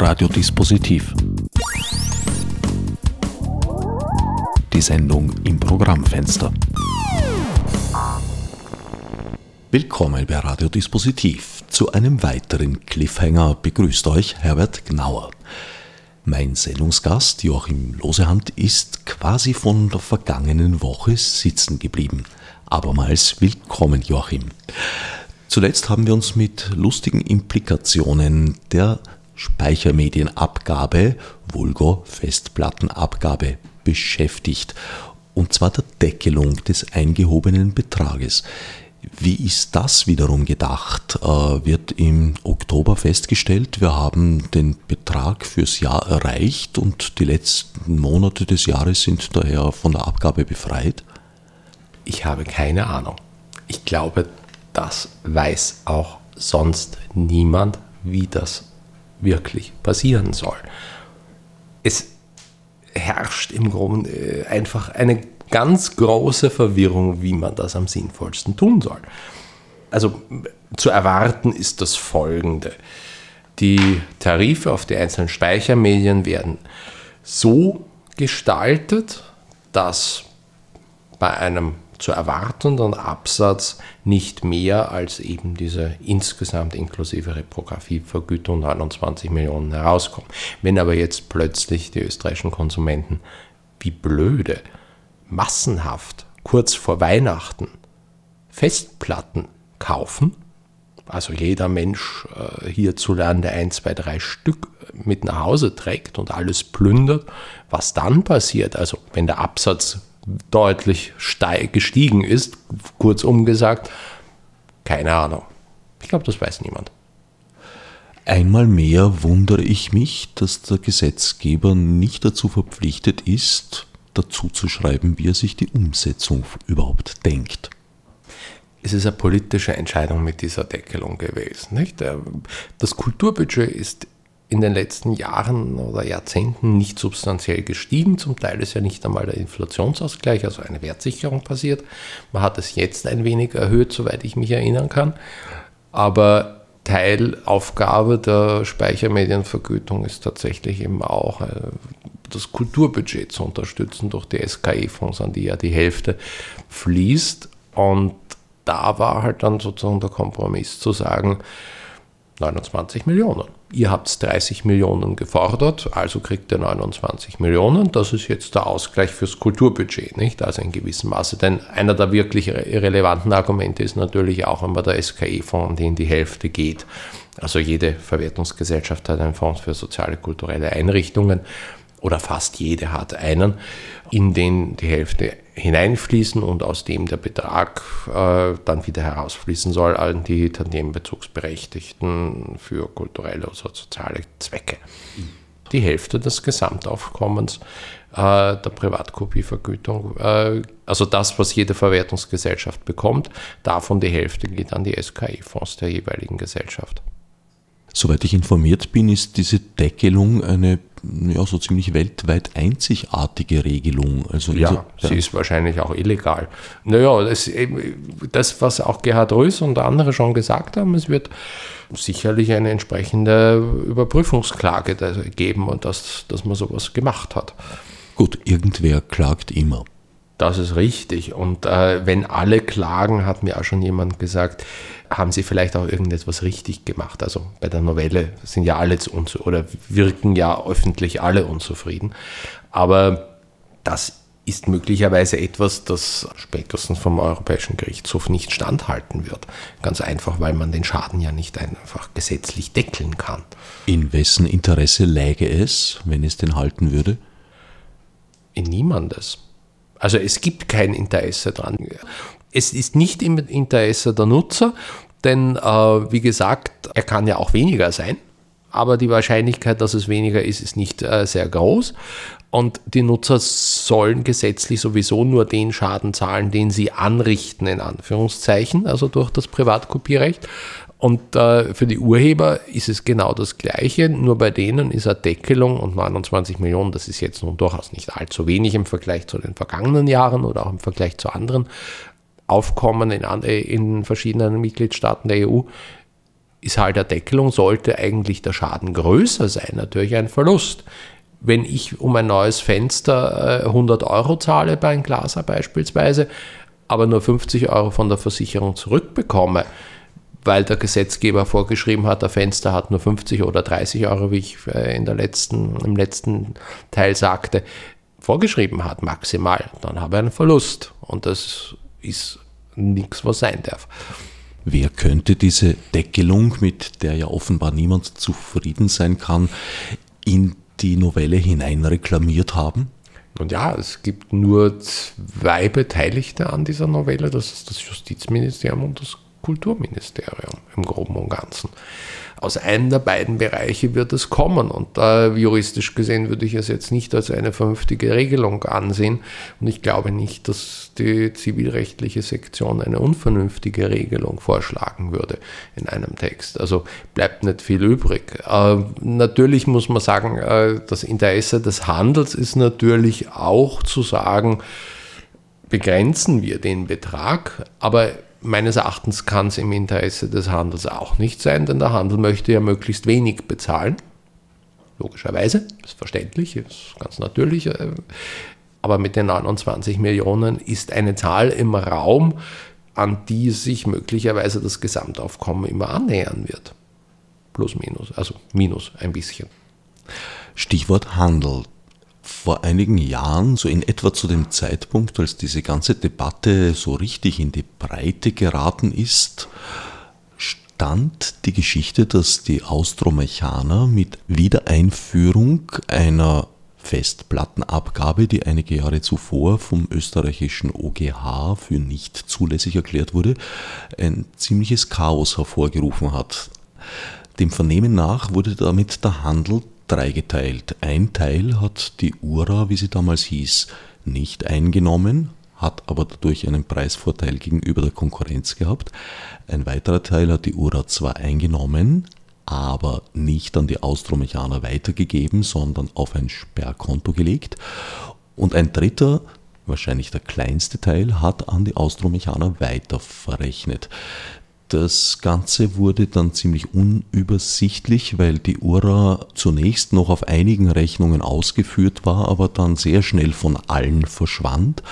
Radiodispositiv. Die Sendung im Programmfenster. Willkommen bei Radiodispositiv. Zu einem weiteren Cliffhanger begrüßt euch Herbert Gnauer. Mein Sendungsgast Joachim Losehand ist quasi von der vergangenen Woche sitzen geblieben. Abermals willkommen, Joachim. Zuletzt haben wir uns mit lustigen Implikationen der Speichermedienabgabe, vulgo Festplattenabgabe, beschäftigt. Und zwar der Deckelung des eingehobenen Betrages. Wie ist das wiederum gedacht? Äh, wird im Oktober festgestellt, wir haben den Betrag fürs Jahr erreicht und die letzten Monate des Jahres sind daher von der Abgabe befreit? Ich habe keine Ahnung. Ich glaube, das weiß auch sonst niemand, wie das wirklich passieren soll. Es herrscht im Grunde äh, einfach eine ganz große Verwirrung, wie man das am sinnvollsten tun soll. Also zu erwarten ist das Folgende. Die Tarife auf die einzelnen Speichermedien werden so gestaltet, dass bei einem zu erwartenden Absatz nicht mehr als eben diese insgesamt inklusive Reprografievergütung 29 Millionen herauskommen. Wenn aber jetzt plötzlich die österreichischen Konsumenten wie blöde massenhaft kurz vor Weihnachten Festplatten kaufen, also jeder Mensch äh, hierzulande ein, zwei, drei Stück mit nach Hause trägt und alles plündert, was dann passiert, also wenn der Absatz deutlich gestiegen ist, kurzum gesagt, keine Ahnung. Ich glaube, das weiß niemand. Einmal mehr wundere ich mich, dass der Gesetzgeber nicht dazu verpflichtet ist, dazu zu schreiben, wie er sich die Umsetzung überhaupt denkt. Es ist eine politische Entscheidung mit dieser Deckelung gewesen. Nicht? Das Kulturbudget ist in den letzten Jahren oder Jahrzehnten nicht substanziell gestiegen. Zum Teil ist ja nicht einmal der Inflationsausgleich, also eine Wertsicherung passiert. Man hat es jetzt ein wenig erhöht, soweit ich mich erinnern kann. Aber Teilaufgabe der Speichermedienvergütung ist tatsächlich eben auch äh, das Kulturbudget zu unterstützen durch die SKE-Fonds, an die ja die Hälfte fließt. Und da war halt dann sozusagen der Kompromiss zu sagen, 29 Millionen. Ihr habt 30 Millionen gefordert, also kriegt ihr 29 Millionen. Das ist jetzt der Ausgleich fürs Kulturbudget, nicht? Also in gewissem Maße. Denn einer der wirklich relevanten Argumente ist natürlich auch immer der SKE-Fonds, den die Hälfte geht. Also jede Verwertungsgesellschaft hat einen Fonds für soziale, kulturelle Einrichtungen oder fast jede hat einen, in den die Hälfte hineinfließen und aus dem der Betrag äh, dann wieder herausfließen soll an die Tantiemenbezugsberechtigten für kulturelle oder soziale Zwecke. Die Hälfte des Gesamtaufkommens äh, der Privatkopievergütung, äh, also das, was jede Verwertungsgesellschaft bekommt, davon die Hälfte geht an die SKI-Fonds der jeweiligen Gesellschaft. Soweit ich informiert bin, ist diese Deckelung eine ja, so ziemlich weltweit einzigartige Regelung. Also ja, ja, sie ist wahrscheinlich auch illegal. Naja, das, das, was auch Gerhard Rös und andere schon gesagt haben, es wird sicherlich eine entsprechende Überprüfungsklage geben und dass, dass man sowas gemacht hat. Gut, irgendwer klagt immer. Das ist richtig. Und äh, wenn alle klagen, hat mir auch schon jemand gesagt, haben sie vielleicht auch irgendetwas richtig gemacht. Also bei der Novelle sind ja alle unzufrieden oder wirken ja öffentlich alle unzufrieden. Aber das ist möglicherweise etwas, das spätestens vom Europäischen Gerichtshof nicht standhalten wird. Ganz einfach, weil man den Schaden ja nicht einfach gesetzlich deckeln kann. In wessen Interesse läge es, wenn es den halten würde? In niemandes. Also es gibt kein Interesse dran. Es ist nicht im Interesse der Nutzer, denn äh, wie gesagt, er kann ja auch weniger sein, aber die Wahrscheinlichkeit, dass es weniger ist, ist nicht äh, sehr groß. Und die Nutzer sollen gesetzlich sowieso nur den Schaden zahlen, den sie anrichten, in Anführungszeichen, also durch das Privatkopierrecht. Und äh, für die Urheber ist es genau das Gleiche, nur bei denen ist eine Deckelung und 29 Millionen, das ist jetzt nun durchaus nicht allzu wenig im Vergleich zu den vergangenen Jahren oder auch im Vergleich zu anderen Aufkommen in, in verschiedenen Mitgliedstaaten der EU, ist halt der Deckelung, sollte eigentlich der Schaden größer sein, natürlich ein Verlust. Wenn ich um ein neues Fenster 100 äh, Euro zahle bei einem Glaser beispielsweise, aber nur 50 Euro von der Versicherung zurückbekomme, weil der Gesetzgeber vorgeschrieben hat, der Fenster hat nur 50 oder 30 Euro, wie ich äh, in der letzten, im letzten Teil sagte, vorgeschrieben hat, maximal, dann habe ich einen Verlust. Und das ist nichts, was sein darf. Wer könnte diese Deckelung, mit der ja offenbar niemand zufrieden sein kann, in die Novelle hinein reklamiert haben? Und ja, es gibt nur zwei Beteiligte an dieser Novelle, das ist das Justizministerium und das Kulturministerium im Groben und Ganzen aus einem der beiden Bereiche wird es kommen. Und äh, juristisch gesehen würde ich es jetzt nicht als eine vernünftige Regelung ansehen. Und ich glaube nicht, dass die zivilrechtliche Sektion eine unvernünftige Regelung vorschlagen würde in einem Text. Also bleibt nicht viel übrig. Äh, natürlich muss man sagen, äh, das Interesse des Handels ist natürlich auch zu sagen, begrenzen wir den Betrag, aber meines Erachtens kann es im Interesse des Handels auch nicht sein, denn der Handel möchte ja möglichst wenig bezahlen. Logischerweise, ist verständlich, ist ganz natürlich. Äh, aber mit den 29 Millionen ist eine Zahl im Raum, an die sich möglicherweise das Gesamtaufkommen immer annähern wird. Plus, minus, also minus ein bisschen. Stichwort Handel vor einigen Jahren, so in etwa zu dem Zeitpunkt, als diese ganze Debatte so richtig in die Breite geraten ist, stand die Geschichte, dass die Austromechaner mit Wiedereinführung einer Festplattenabgabe, die einige Jahre zuvor vom österreichischen OGH für nicht zulässig erklärt wurde, ein ziemliches Chaos hervorgerufen hat. Dem Vernehmen nach wurde damit der Handel dreigeteilt. Ein Teil hat die URA, wie sie damals hieß, nicht eingenommen, hat aber dadurch einen Preisvorteil gegenüber der Konkurrenz gehabt. Ein weiterer Teil hat die URA zwar eingenommen, aber nicht an die Austromechaner weitergegeben, sondern auf ein Sperrkonto gelegt. Und ein dritter, wahrscheinlich der kleinste Teil, hat an die Austromechaner weiter verrechnet. Das Ganze wurde dann ziemlich unübersichtlich, weil die URA zunächst noch auf einigen Rechnungen ausgeführt war, aber dann sehr schnell von allen verschwand,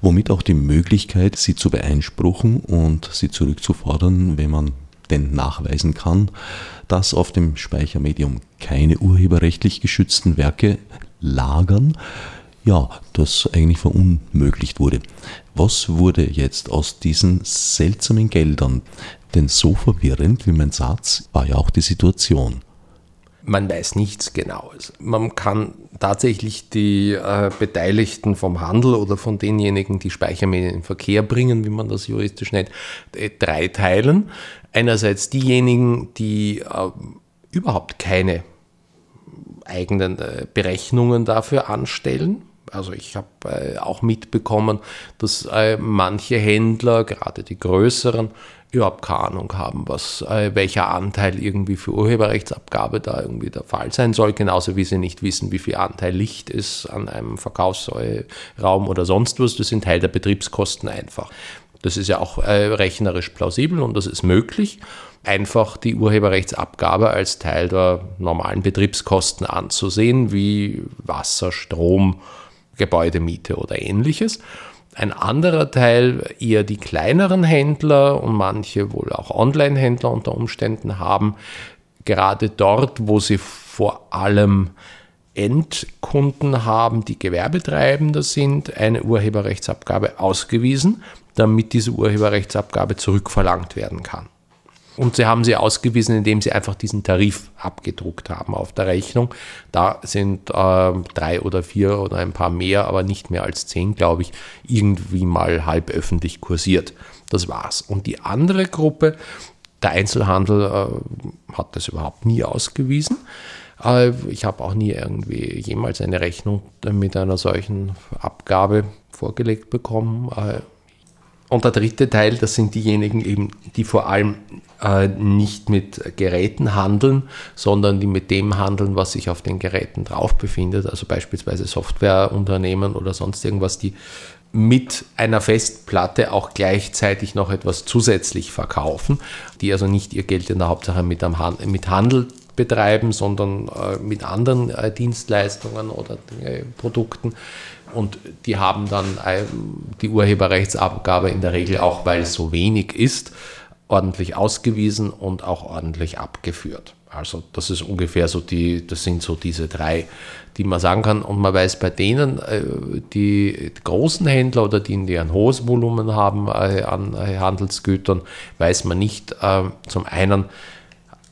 womit auch die Möglichkeit, sie zu beeinspruchen und sie zurückzufordern, wenn man denn nachweisen kann, dass auf dem Speichermedium keine urheberrechtlich geschützten Werke lagern, ja, das eigentlich verunmöglicht wurde. Was wurde jetzt aus diesen seltsamen Geldern? Denn so verwirrend wie mein Satz war ja auch die Situation. Man weiß nichts Genaues. Man kann tatsächlich die äh, Beteiligten vom Handel oder von denjenigen, die Speichermedien in Verkehr bringen, wie man das juristisch nennt, äh, drei teilen. Einerseits diejenigen, die äh, überhaupt keine eigenen äh, Berechnungen dafür anstellen, also ich habe äh, auch mitbekommen, dass äh, manche Händler, gerade die größeren, überhaupt keine Ahnung haben, was, äh, welcher Anteil irgendwie für Urheberrechtsabgabe da irgendwie der Fall sein soll, genauso wie sie nicht wissen, wie viel Anteil Licht ist an einem Verkaufsraum oder sonst was. Das sind Teil der Betriebskosten einfach. Das ist ja auch äh, rechnerisch plausibel und das ist möglich einfach die Urheberrechtsabgabe als Teil der normalen Betriebskosten anzusehen, wie Wasser, Strom, Gebäudemiete oder ähnliches. Ein anderer Teil eher die kleineren Händler und manche wohl auch Online-Händler unter Umständen haben, gerade dort, wo sie vor allem Endkunden haben, die Gewerbetreibender sind, eine Urheberrechtsabgabe ausgewiesen, damit diese Urheberrechtsabgabe zurückverlangt werden kann. Und sie haben sie ausgewiesen, indem sie einfach diesen Tarif abgedruckt haben auf der Rechnung. Da sind äh, drei oder vier oder ein paar mehr, aber nicht mehr als zehn, glaube ich, irgendwie mal halb öffentlich kursiert. Das war's. Und die andere Gruppe, der Einzelhandel, äh, hat das überhaupt nie ausgewiesen. Äh, ich habe auch nie irgendwie jemals eine Rechnung mit einer solchen Abgabe vorgelegt bekommen. Und der dritte Teil, das sind diejenigen eben, die vor allem äh, nicht mit Geräten handeln, sondern die mit dem handeln, was sich auf den Geräten drauf befindet. Also beispielsweise Softwareunternehmen oder sonst irgendwas, die mit einer Festplatte auch gleichzeitig noch etwas zusätzlich verkaufen, die also nicht ihr Geld in der Hauptsache mit, am Han mit Handel betreiben, sondern äh, mit anderen äh, Dienstleistungen oder äh, Produkten. Und die haben dann äh, die Urheberrechtsabgabe in der Regel auch, weil es so wenig ist, ordentlich ausgewiesen und auch ordentlich abgeführt. Also das ist ungefähr so die, das sind so diese drei, die man sagen kann. Und man weiß bei denen, äh, die großen Händler oder die, die ein hohes Volumen haben äh, an Handelsgütern, weiß man nicht zum einen,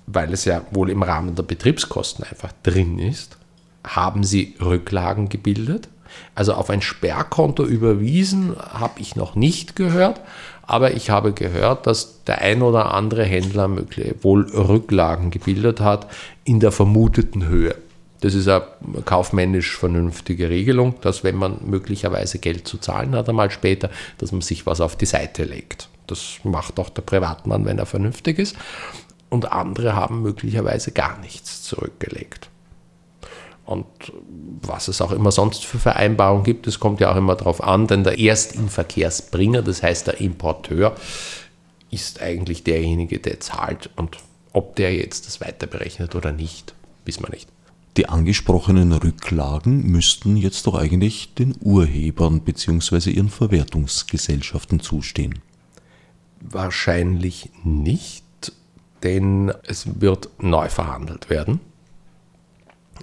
weil es ja wohl im Rahmen der Betriebskosten einfach drin ist, haben sie Rücklagen gebildet. Also auf ein Sperrkonto überwiesen habe ich noch nicht gehört, aber ich habe gehört, dass der ein oder andere Händler wohl Rücklagen gebildet hat in der vermuteten Höhe. Das ist eine kaufmännisch vernünftige Regelung, dass wenn man möglicherweise Geld zu zahlen hat, einmal später, dass man sich was auf die Seite legt. Das macht auch der Privatmann, wenn er vernünftig ist. Und andere haben möglicherweise gar nichts zurückgelegt. Und was es auch immer sonst für Vereinbarungen gibt, das kommt ja auch immer darauf an, denn der Erstinverkehrsbringer, das heißt der Importeur, ist eigentlich derjenige, der zahlt. Und ob der jetzt das weiter berechnet oder nicht, wissen wir nicht. Die angesprochenen Rücklagen müssten jetzt doch eigentlich den Urhebern bzw. ihren Verwertungsgesellschaften zustehen. Wahrscheinlich nicht, denn es wird neu verhandelt werden.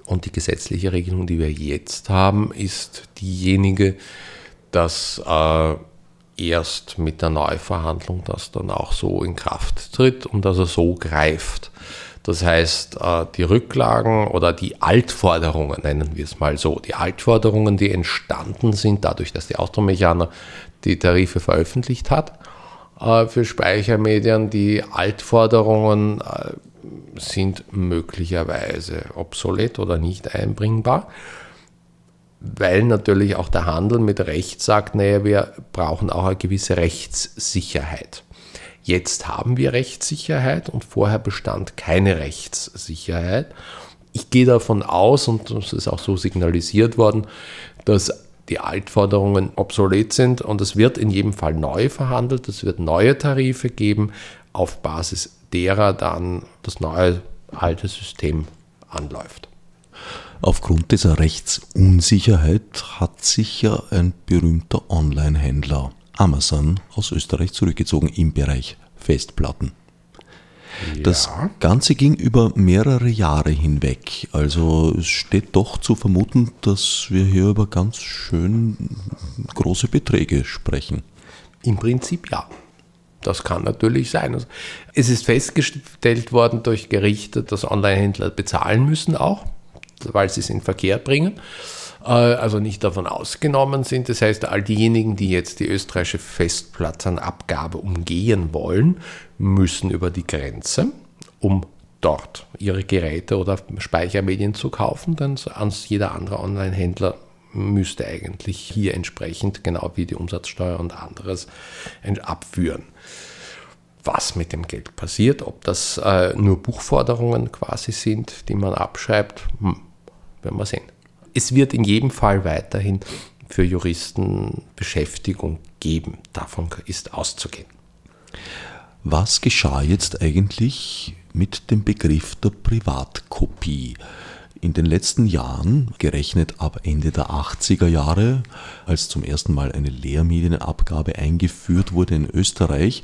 Und die gesetzliche Regelung, die wir jetzt haben, ist diejenige, dass äh, erst mit der Neuverhandlung das dann auch so in Kraft tritt und dass er so greift. Das heißt, äh, die Rücklagen oder die Altforderungen, nennen wir es mal so, die Altforderungen, die entstanden sind dadurch, dass die Automechaner die Tarife veröffentlicht hat äh, für Speichermedien, die Altforderungen äh, sind möglicherweise obsolet oder nicht einbringbar, weil natürlich auch der Handel mit Recht sagt, naja, wir brauchen auch eine gewisse Rechtssicherheit. Jetzt haben wir Rechtssicherheit und vorher bestand keine Rechtssicherheit. Ich gehe davon aus, und das ist auch so signalisiert worden, dass die Altforderungen obsolet sind und es wird in jedem Fall neu verhandelt, es wird neue Tarife geben auf Basis derer dann das neue alte System anläuft. Aufgrund dieser Rechtsunsicherheit hat sich ja ein berühmter Online-Händler Amazon aus Österreich zurückgezogen im Bereich Festplatten. Ja. Das Ganze ging über mehrere Jahre hinweg. Also es steht doch zu vermuten, dass wir hier über ganz schön große Beträge sprechen. Im Prinzip ja. Das kann natürlich sein. Also, es ist festgestellt worden durch Gerichte, dass Online-Händler bezahlen müssen auch, weil sie es in Verkehr bringen. Äh, also nicht davon ausgenommen sind. Das heißt, all diejenigen, die jetzt die österreichische Festplattenabgabe umgehen wollen, müssen über die Grenze, um dort ihre Geräte oder Speichermedien zu kaufen, denn jeder andere Online-Händler müsste eigentlich hier entsprechend, genau wie die Umsatzsteuer und anderes, abführen. Was mit dem Geld passiert, ob das äh, nur Buchforderungen quasi sind, die man abschreibt, hm, werden wir sehen. Es wird in jedem Fall weiterhin für Juristen Beschäftigung geben. Davon ist auszugehen. Was geschah jetzt eigentlich mit dem Begriff der Privatkopie? In den letzten Jahren, gerechnet ab Ende der 80er Jahre, als zum ersten Mal eine Lehrmedienabgabe eingeführt wurde in Österreich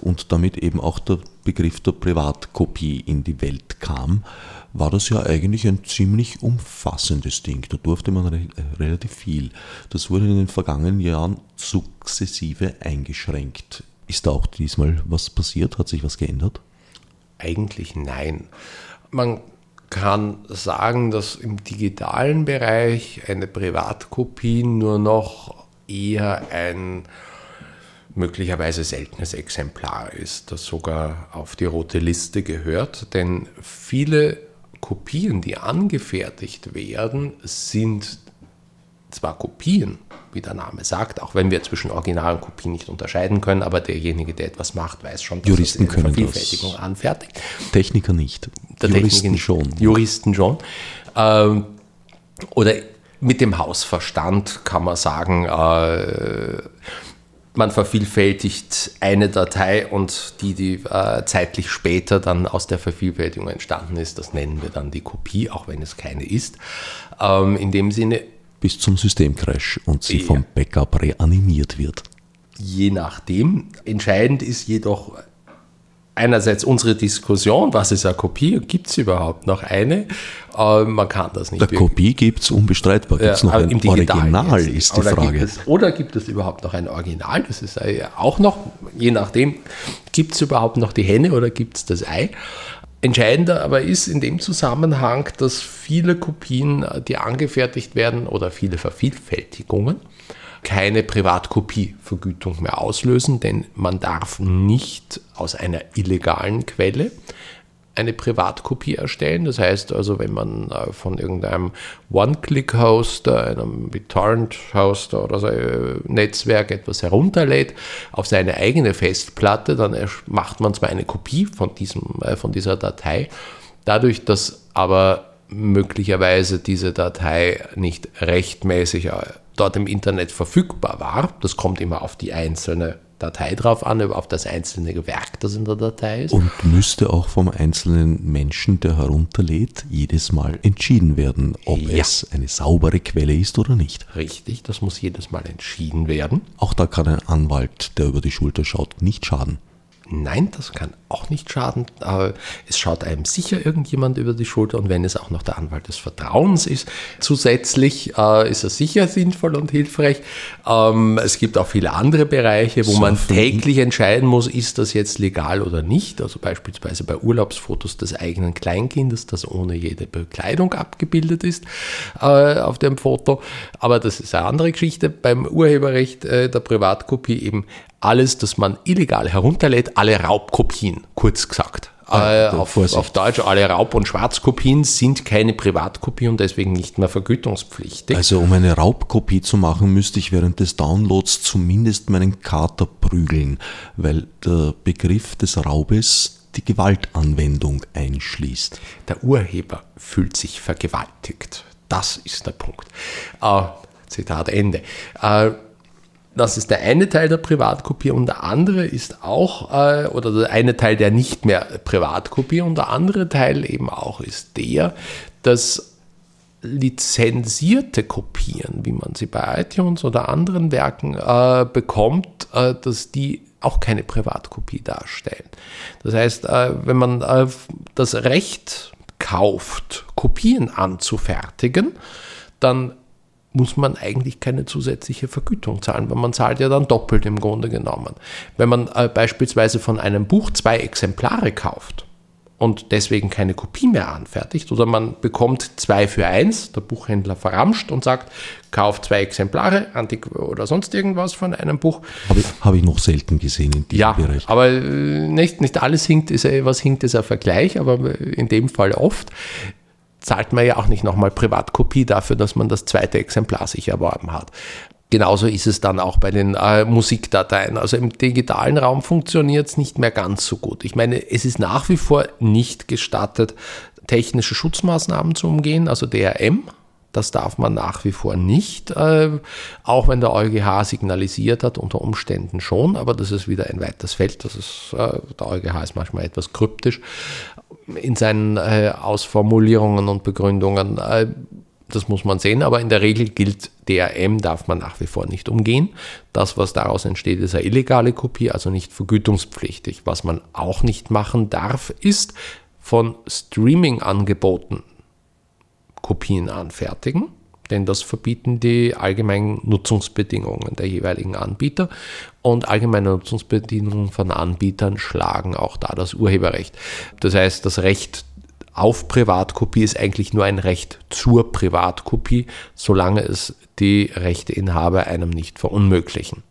und damit eben auch der Begriff der Privatkopie in die Welt kam, war das ja eigentlich ein ziemlich umfassendes Ding. Da durfte man re relativ viel. Das wurde in den vergangenen Jahren sukzessive eingeschränkt. Ist da auch diesmal was passiert? Hat sich was geändert? Eigentlich nein. Man kann sagen, dass im digitalen Bereich eine Privatkopie nur noch eher ein möglicherweise seltenes Exemplar ist, das sogar auf die rote Liste gehört, denn viele Kopien, die angefertigt werden, sind zwar Kopien, wie der Name sagt, auch wenn wir zwischen Original und Kopie nicht unterscheiden können, aber derjenige, der etwas macht, weiß schon, dass Juristen er eine Vervielfältigung das. anfertigt. Techniker nicht. Der Juristen Techniker, schon. Juristen schon. Ähm, oder mit dem Hausverstand kann man sagen, äh, man vervielfältigt eine Datei und die, die äh, zeitlich später dann aus der Vervielfältigung entstanden ist, das nennen wir dann die Kopie, auch wenn es keine ist. Ähm, in dem Sinne. Bis zum Systemcrash und sie ja. vom Backup reanimiert wird. Je nachdem. Entscheidend ist jedoch einerseits unsere Diskussion, was ist eine Kopie, gibt es überhaupt noch eine? Äh, man kann das nicht. Eine Kopie gibt es unbestreitbar. Gibt es noch ein Original, jetzt. ist die oder Frage. Gibt es, oder gibt es überhaupt noch ein Original? Das ist auch noch, je nachdem, gibt es überhaupt noch die Henne oder gibt es das Ei? Entscheidender aber ist in dem Zusammenhang, dass viele Kopien, die angefertigt werden oder viele Vervielfältigungen, keine Privatkopievergütung mehr auslösen, denn man darf nicht aus einer illegalen Quelle eine Privatkopie erstellen. Das heißt also, wenn man äh, von irgendeinem One-Click-Hoster, einem BitTorrent-Hoster oder so äh, Netzwerk etwas herunterlädt auf seine eigene Festplatte, dann macht man zwar eine Kopie von, diesem, äh, von dieser Datei, dadurch, dass aber möglicherweise diese Datei nicht rechtmäßig dort im Internet verfügbar war. Das kommt immer auf die einzelne Datei drauf an, auf das einzelne Gewerk, das in der Datei ist. Und müsste auch vom einzelnen Menschen, der herunterlädt, jedes Mal entschieden werden, ob ja. es eine saubere Quelle ist oder nicht. Richtig, das muss jedes Mal entschieden werden. Auch da kann ein Anwalt, der über die Schulter schaut, nicht schaden. Nein, das kann auch nicht schaden. Aber es schaut einem sicher irgendjemand über die Schulter und wenn es auch noch der Anwalt des Vertrauens ist, zusätzlich äh, ist er sicher sinnvoll und hilfreich. Ähm, es gibt auch viele andere Bereiche, wo so man täglich entscheiden muss, ist das jetzt legal oder nicht. Also beispielsweise bei Urlaubsfotos des eigenen Kleinkindes, das ohne jede Bekleidung abgebildet ist äh, auf dem Foto. Aber das ist eine andere Geschichte. Beim Urheberrecht äh, der Privatkopie eben alles, das man illegal herunterlädt, alle Raubkopien, kurz gesagt. äh, auf, auf, Deutsch, alle Raub- und Schwarzkopien sind keine Privatkopie und deswegen nicht mehr vergütungspflichtig. Also um eine Raubkopie zu machen, müsste ich während des Downloads zumindest meinen Kater prügeln, weil der Begriff des Raubes die Gewaltanwendung einschließt. Der Urheber fühlt sich vergewaltigt. Das ist der Punkt. Äh, Zitat Ende. Äh, das ist der eine Teil der Privatkopie und der andere ist auch, äh, oder der eine Teil, der nicht mehr Privatkopie und der andere Teil eben auch ist der, dass lizenzierte Kopien, wie man sie bei iTunes oder anderen Werken äh, bekommt, äh, dass die auch keine Privatkopie darstellen. Das heißt, äh, wenn man äh, das Recht kauft, Kopien anzufertigen, dann muss man eigentlich keine zusätzliche Vergütung zahlen, weil man zahlt ja dann doppelt im Grunde genommen. Wenn man äh, beispielsweise von einem Buch zwei Exemplare kauft und deswegen keine Kopie mehr anfertigt oder man bekommt zwei für eins, der Buchhändler verramscht und sagt, kauft zwei Exemplare Antik oder sonst irgendwas von einem Buch. Habe ich, hab ich noch selten gesehen in diesem ja, Bereich. aber äh, nicht, nicht alles hinkt, ist, was hinkt, ist ein Vergleich, aber in dem Fall oft zahlt man ja auch nicht nochmal Privatkopie dafür, dass man das zweite Exemplar sich erworben hat. Genauso ist es dann auch bei den äh, Musikdateien. Also im digitalen Raum funktioniert es nicht mehr ganz so gut. Ich meine, es ist nach wie vor nicht gestattet, technische Schutzmaßnahmen zu umgehen, also DRM. Das darf man nach wie vor nicht, äh, auch wenn der EuGH signalisiert hat, unter Umständen schon, aber das ist wieder ein weites Feld. Das ist, äh, der EuGH ist manchmal etwas kryptisch in seinen äh, Ausformulierungen und Begründungen. Das muss man sehen, aber in der Regel gilt, DRM darf man nach wie vor nicht umgehen. Das, was daraus entsteht, ist eine illegale Kopie, also nicht vergütungspflichtig. Was man auch nicht machen darf, ist von Streaming-Angeboten Kopien anfertigen denn das verbieten die allgemeinen Nutzungsbedingungen der jeweiligen Anbieter und allgemeine Nutzungsbedingungen von Anbietern schlagen auch da das Urheberrecht. Das heißt, das Recht auf Privatkopie ist eigentlich nur ein Recht zur Privatkopie, solange es die Rechteinhaber einem nicht verunmöglichen.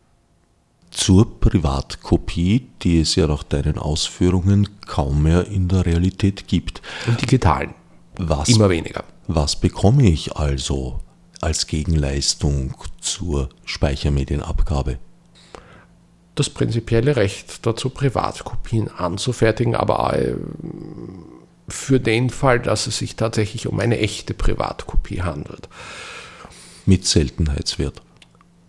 Zur Privatkopie, die es ja nach deinen Ausführungen kaum mehr in der Realität gibt. Im digitalen. Was, Immer weniger. Was bekomme ich also als Gegenleistung zur Speichermedienabgabe? Das prinzipielle Recht dazu, Privatkopien anzufertigen, aber äh, für den Fall, dass es sich tatsächlich um eine echte Privatkopie handelt. Mit Seltenheitswert.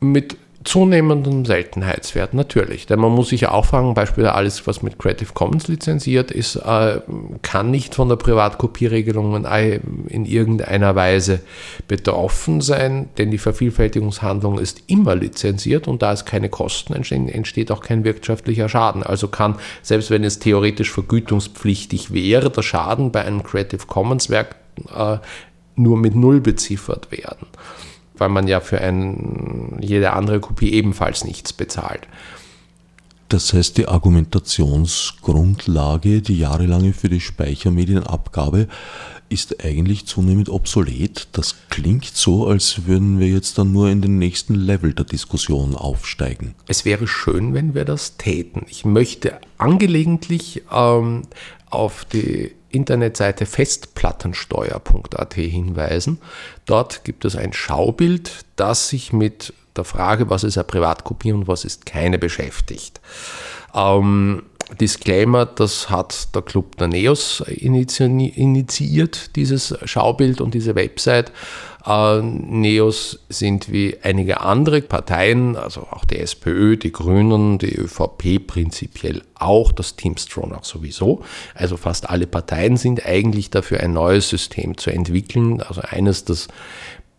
Mit zunehmendem Seltenheitswert, natürlich. Denn man muss sich ja auch fragen, beispielsweise alles, was mit Creative Commons lizenziert ist, äh, kann nicht von der Privatkopierregelung in irgendeiner Weise betroffen sein, denn die Vervielfältigungshandlung ist immer lizenziert und da es keine Kosten entstehen, entsteht auch kein wirtschaftlicher Schaden. Also kann, selbst wenn es theoretisch vergütungspflichtig wäre, der Schaden bei einem Creative Commons Werk äh, nur mit Null beziffert werden weil man ja für ein, jede andere Kopie ebenfalls nichts bezahlt. Das heißt, die Argumentationsgrundlage, die jahrelange für die Speichermedienabgabe, ist eigentlich zunehmend obsolet. Das klingt so, als würden wir jetzt dann nur in den nächsten Level der Diskussion aufsteigen. Es wäre schön, wenn wir das täten. Ich möchte angelegentlich ähm, auf die Internetseite festplattensteuer.at hinweisen. Dort gibt es ein Schaubild, das sich mit der Frage, was ist eine Privatkopie und was ist keine, beschäftigt. Ähm, Disclaimer, das hat der Club der Neos initiiert, dieses Schaubild und diese Website. Äh, Neos sind wie einige andere Parteien, also auch die SPÖ, die Grünen, die ÖVP prinzipiell auch, das Team Stronach sowieso. Also fast alle Parteien sind eigentlich dafür, ein neues System zu entwickeln. Also eines, das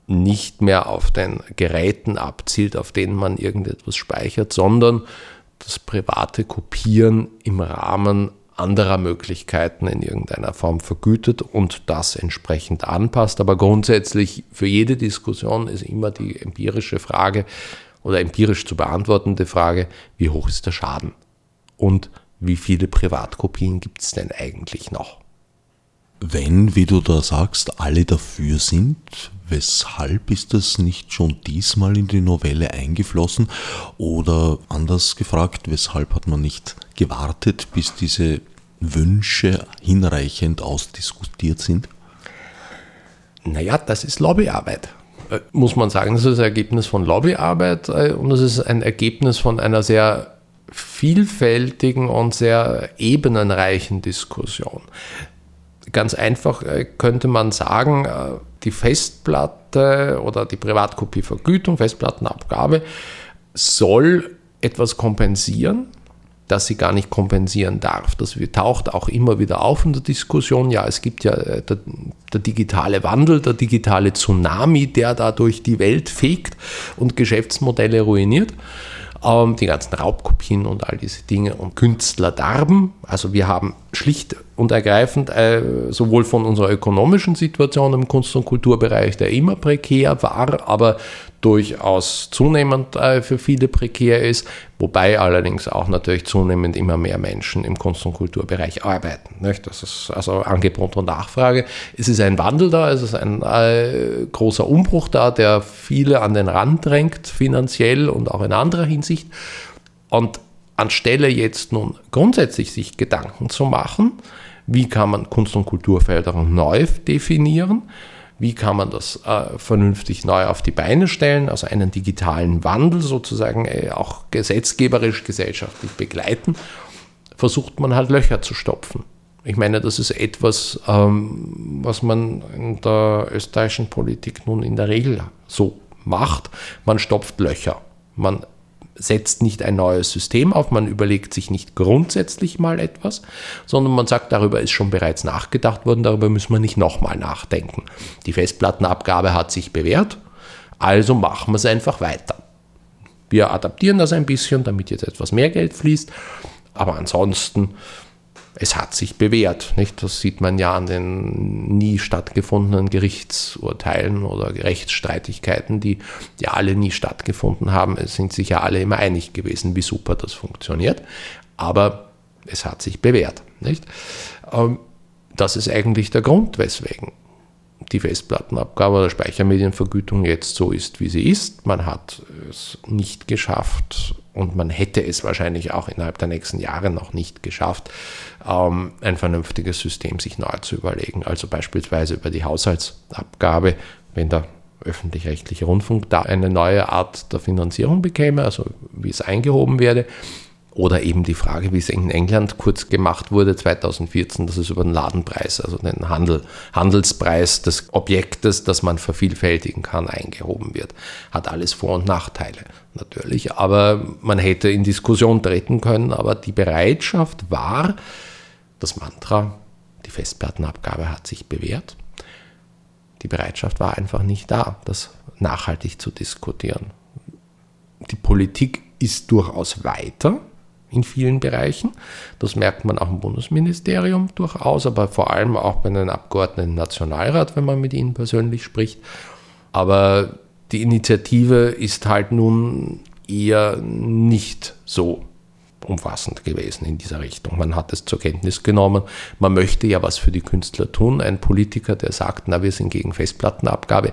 nicht mehr auf den Geräten abzielt, auf denen man irgendetwas speichert, sondern das private Kopieren im Rahmen anderer Möglichkeiten in irgendeiner Form vergütet und das entsprechend anpasst. Aber grundsätzlich für jede Diskussion ist immer die empirische Frage oder empirisch zu beantwortende Frage, wie hoch ist der Schaden und wie viele Privatkopien gibt es denn eigentlich noch? Wenn, wie du da sagst, alle dafür sind, weshalb ist das nicht schon diesmal in die Novelle eingeflossen? Oder anders gefragt, weshalb hat man nicht gewartet, bis diese Wünsche hinreichend ausdiskutiert sind? Naja, das ist Lobbyarbeit, äh, muss man sagen. Das ist ein Ergebnis von Lobbyarbeit äh, und das ist ein Ergebnis von einer sehr vielfältigen und sehr ebenenreichen Diskussion. Ganz einfach äh, könnte man sagen, die Festplatte oder die Privatkopievergütung, Festplattenabgabe soll etwas kompensieren, das sie gar nicht kompensieren darf. Das taucht auch immer wieder auf in der Diskussion. Ja, es gibt ja äh, der, der, digitale Wandel, der digitale Tsunami, der da durch die Welt fegt und Geschäftsmodelle ruiniert. Ähm, die ganzen Raubkopien und all diese Dinge und Künstlerdarben. Also wir haben schlicht und ergreifend äh, sowohl von unserer ökonomischen Situation im Kunst- und Kulturbereich, der immer prekär war, aber durchaus zunehmend äh, für viele prekär ist, wobei allerdings auch natürlich zunehmend immer mehr Menschen im Kunst- und Kulturbereich arbeiten. Nicht? Das ist also Angebot und Nachfrage. Es ist ein Wandel da, es ist ein äh, großer Umbruch da, der viele an den Rand drängt, finanziell und auch in anderer Hinsicht. Und anstelle jetzt nun grundsätzlich sich Gedanken zu machen, wie kann man Kunst- und Kulturförderung neu definieren, wie kann man das äh, vernünftig neu auf die Beine stellen, also einen digitalen Wandel sozusagen äh, auch gesetzgeberisch, gesellschaftlich begleiten, versucht man halt Löcher zu stopfen. Ich meine, das ist etwas, ähm, was man in der österreichischen Politik nun in der Regel so macht. Man stopft Löcher. Man setzt nicht ein neues System auf, man überlegt sich nicht grundsätzlich mal etwas, sondern man sagt, darüber ist schon bereits nachgedacht worden, darüber müssen wir nicht nochmal nachdenken. Die Festplattenabgabe hat sich bewährt, also machen wir es einfach weiter. Wir adaptieren das ein bisschen, damit jetzt etwas mehr Geld fließt, aber ansonsten es hat sich bewährt. Nicht? Das sieht man ja an den nie stattgefundenen Gerichtsurteilen oder Rechtsstreitigkeiten, die ja alle nie stattgefunden haben. Es sind sich ja alle immer einig gewesen, wie super das funktioniert. Aber es hat sich bewährt. Nicht? Ähm, das ist eigentlich der Grund, weswegen die Festplattenabgabe oder Speichermedienvergütung jetzt so ist, wie sie ist. Man hat es nicht geschafft und man hätte es wahrscheinlich auch innerhalb der nächsten Jahre noch nicht geschafft, ähm, ein vernünftiges System sich neu zu überlegen. Also beispielsweise über die Haushaltsabgabe, wenn der öffentlich-rechtliche Rundfunk da eine neue Art der Finanzierung bekäme, also wie es eingehoben werde, Oder eben die Frage, wie es in England kurz gemacht wurde 2014, dass es über den Ladenpreis, also den Handel, Handelspreis des Objektes, das man vervielfältigen kann, eingehoben wird. Hat alles Vor- und Nachteile natürlich, aber man hätte in Diskussion treten können, aber die Bereitschaft war, das Mantra, die Festplattenabgabe hat sich bewährt. Die Bereitschaft war einfach nicht da, das nachhaltig zu diskutieren. Die Politik ist durchaus weiter, in vielen Bereichen. Das merkt man auch im Bundesministerium durchaus, aber vor allem auch bei den Abgeordneten im Nationalrat, wenn man mit ihnen persönlich spricht. Aber die Initiative ist halt nun eher nicht so umfassend gewesen in dieser Richtung. Man hat es zur Kenntnis genommen, man möchte ja was für die Künstler tun. Ein Politiker, der sagt, na, wir sind gegen Festplattenabgabe,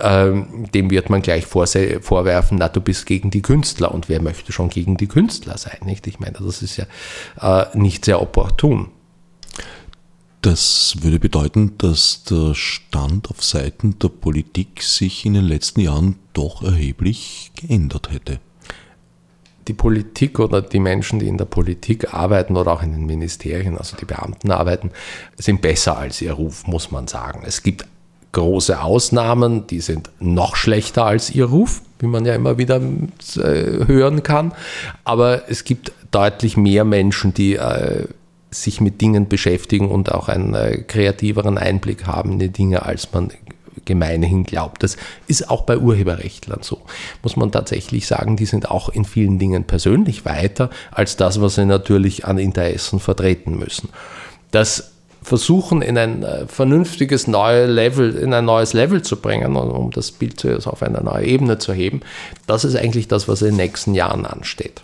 ähm, dem wird man gleich vorwerfen, na, du bist gegen die Künstler. Und wer möchte schon gegen die Künstler sein? Nicht? Ich meine, das ist ja äh, nicht sehr opportun. Das würde bedeuten, dass der Stand auf Seiten der Politik sich in den letzten Jahren doch erheblich geändert hätte die Politik oder die Menschen, die in der Politik arbeiten oder auch in den Ministerien, also die Beamten arbeiten, sind besser als ihr Ruf, muss man sagen. Es gibt große Ausnahmen, die sind noch schlechter als ihr Ruf, wie man ja immer wieder äh, hören kann. Aber es gibt deutlich mehr Menschen, die äh, sich mit Dingen beschäftigen und auch einen äh, kreativeren Einblick haben in die Dinge, als man gemeinhin glaubt. Das ist auch bei Urheberrechtlern so. Muss man tatsächlich sagen, die sind auch in vielen Dingen persönlich weiter als das, was sie natürlich an Interessen vertreten müssen. Das versuchen in ein äh, vernünftiges neues Level, in ein neues Level zu bringen, um das Bild auf eine neue Ebene zu heben, das ist eigentlich das, was in den nächsten Jahren ansteht.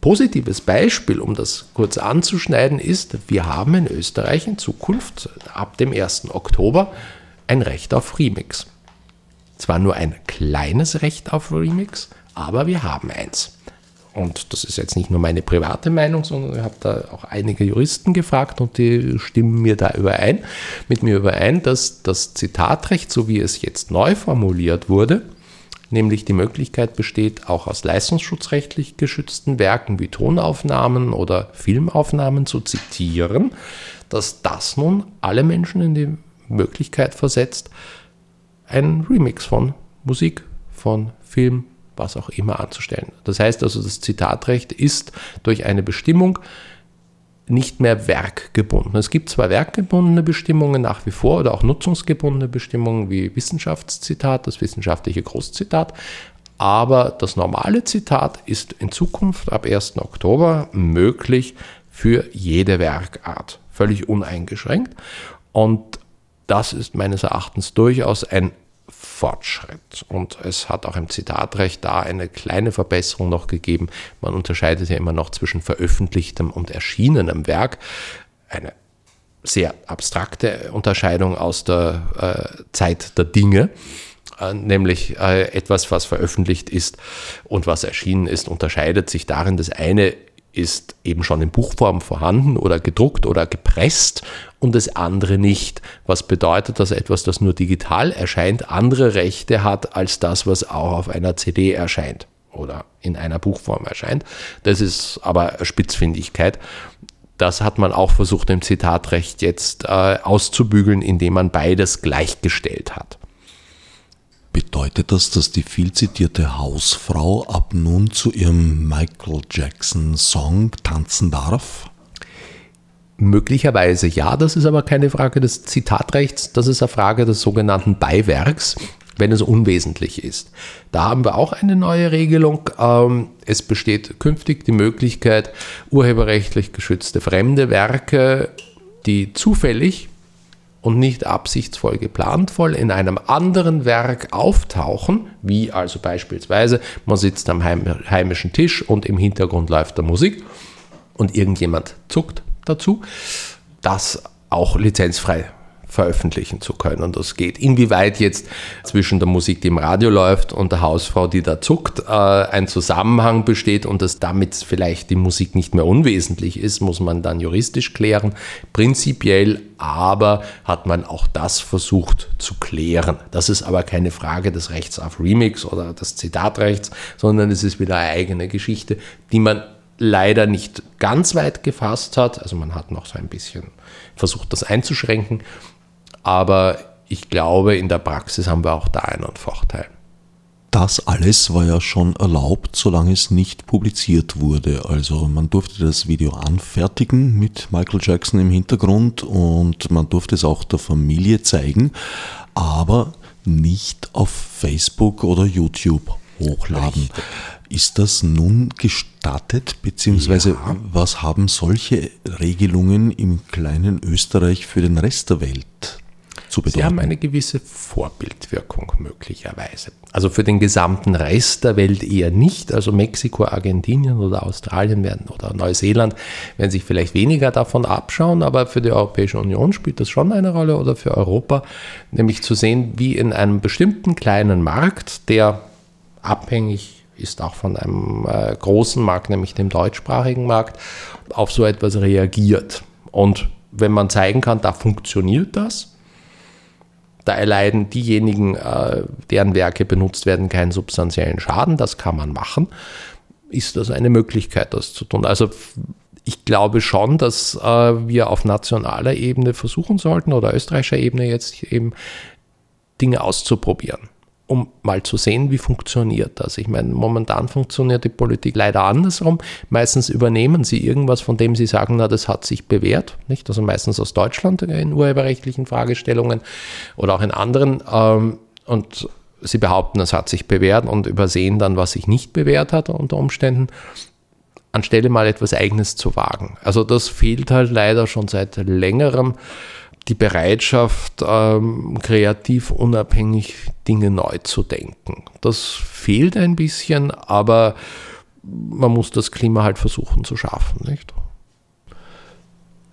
Positives Beispiel, um das kurz anzuschneiden, ist, wir haben in Österreich in Zukunft ab dem 1. Oktober ein Recht auf Remix. Zwar nur ein kleines Recht auf Remix, aber wir haben eins. Und das ist jetzt nicht nur meine private Meinung, sondern ich habe da auch einige Juristen gefragt und die stimmen mir da überein, mit mir überein, dass das Zitatrecht, so wie es jetzt neu formuliert wurde, nämlich die Möglichkeit besteht, auch aus leistungsschutzrechtlich geschützten Werken wie Tonaufnahmen oder Filmaufnahmen zu zitieren, dass das nun alle Menschen in die Möglichkeit versetzt, einen Remix von Musik, von Film, was auch immer anzustellen. Das heißt also, das Zitatrecht ist durch eine Bestimmung nicht mehr werkgebunden. Es gibt zwar werkgebundene Bestimmungen nach wie vor oder auch nutzungsgebundene Bestimmungen wie Wissenschaftszitat, das wissenschaftliche Großzitat, aber das normale Zitat ist in Zukunft ab 1. Oktober möglich für jede Werkart, völlig uneingeschränkt. Und das ist meines Erachtens durchaus ein Fortschritt. Und es hat auch im Zitatrecht da eine kleine Verbesserung noch gegeben. Man unterscheidet ja immer noch zwischen veröffentlichtem und erschienenem Werk. Eine sehr abstrakte Unterscheidung aus der äh, Zeit der Dinge äh, nämlich äh, etwas, was veröffentlicht ist und was erschienen ist, unterscheidet sich darin, das eine ist eben schon in Buchform vorhanden oder gedruckt oder gepresst und das andere nicht. Was bedeutet, dass etwas, das nur digital erscheint, andere Rechte hat als das, was auch auf einer CD erscheint oder in einer Buchform erscheint. Das ist aber Spitzfindigkeit. Das hat man auch versucht im Zitatrecht jetzt äh, auszubügeln, indem man beides gleichgestellt hat. Bedeutet das, dass die viel zitierte Hausfrau ab nun zu ihrem Michael Jackson Song tanzen darf? Möglicherweise ja, das ist aber keine Frage des Zitatrechts, das ist eine Frage des sogenannten Beiwerks, wenn es unwesentlich ist. Da haben wir auch eine neue Regelung. Ähm, es besteht künftig die Möglichkeit, urheberrechtlich geschützte fremde Werke, die zufällig und nicht absichtsvoll geplantvoll in einem anderen Werk auftauchen, wie also beispielsweise man sitzt am heimischen Tisch und im Hintergrund läuft der Musik und irgendjemand zuckt dazu, das auch lizenzfrei veröffentlichen zu können. Und das geht. Inwieweit jetzt zwischen der Musik, die im Radio läuft, und der Hausfrau, die da zuckt, äh, ein Zusammenhang besteht und dass damit vielleicht die Musik nicht mehr unwesentlich ist, muss man dann juristisch klären. Prinzipiell aber hat man auch das versucht zu klären. Das ist aber keine Frage des Rechts auf Remix oder des Zitatrechts, sondern es ist wieder eine eigene Geschichte, die man leider nicht ganz weit gefasst hat. Also man hat noch so ein bisschen versucht, das einzuschränken. Aber ich glaube, in der Praxis haben wir auch da einen Vorteil. Das alles war ja schon erlaubt, solange es nicht publiziert wurde. Also man durfte das Video anfertigen mit Michael Jackson im Hintergrund und man durfte es auch der Familie zeigen, aber nicht auf Facebook oder YouTube hochladen. Richtig. Ist das nun gestattet, beziehungsweise ja. was haben solche Regelungen im kleinen Österreich für den Rest der Welt zu bedeuten? Sie haben eine gewisse Vorbildwirkung möglicherweise. Also für den gesamten Rest der Welt eher nicht. Also Mexiko, Argentinien oder Australien werden oder Neuseeland werden sich vielleicht weniger davon abschauen, aber für die Europäische Union spielt das schon eine Rolle oder für Europa, nämlich zu sehen, wie in einem bestimmten kleinen Markt, der abhängig ist auch von einem äh, großen Markt, nämlich dem deutschsprachigen Markt, auf so etwas reagiert. Und wenn man zeigen kann, da funktioniert das, da erleiden diejenigen, äh, deren Werke benutzt werden, keinen substanziellen Schaden, das kann man machen, ist das eine Möglichkeit, das zu tun. Also ich glaube schon, dass äh, wir auf nationaler Ebene versuchen sollten oder österreichischer Ebene jetzt eben Dinge auszuprobieren um mal zu sehen, wie funktioniert das. Ich meine, momentan funktioniert die Politik leider andersrum. Meistens übernehmen sie irgendwas, von dem sie sagen, na, das hat sich bewährt, nicht? Also meistens aus Deutschland in urheberrechtlichen Fragestellungen oder auch in anderen. Ähm, und sie behaupten, es hat sich bewährt und übersehen dann, was sich nicht bewährt hat unter Umständen, anstelle mal etwas Eigenes zu wagen. Also das fehlt halt leider schon seit längerem die Bereitschaft, ähm, kreativ unabhängig Dinge neu zu denken. Das fehlt ein bisschen, aber man muss das Klima halt versuchen zu schaffen, nicht?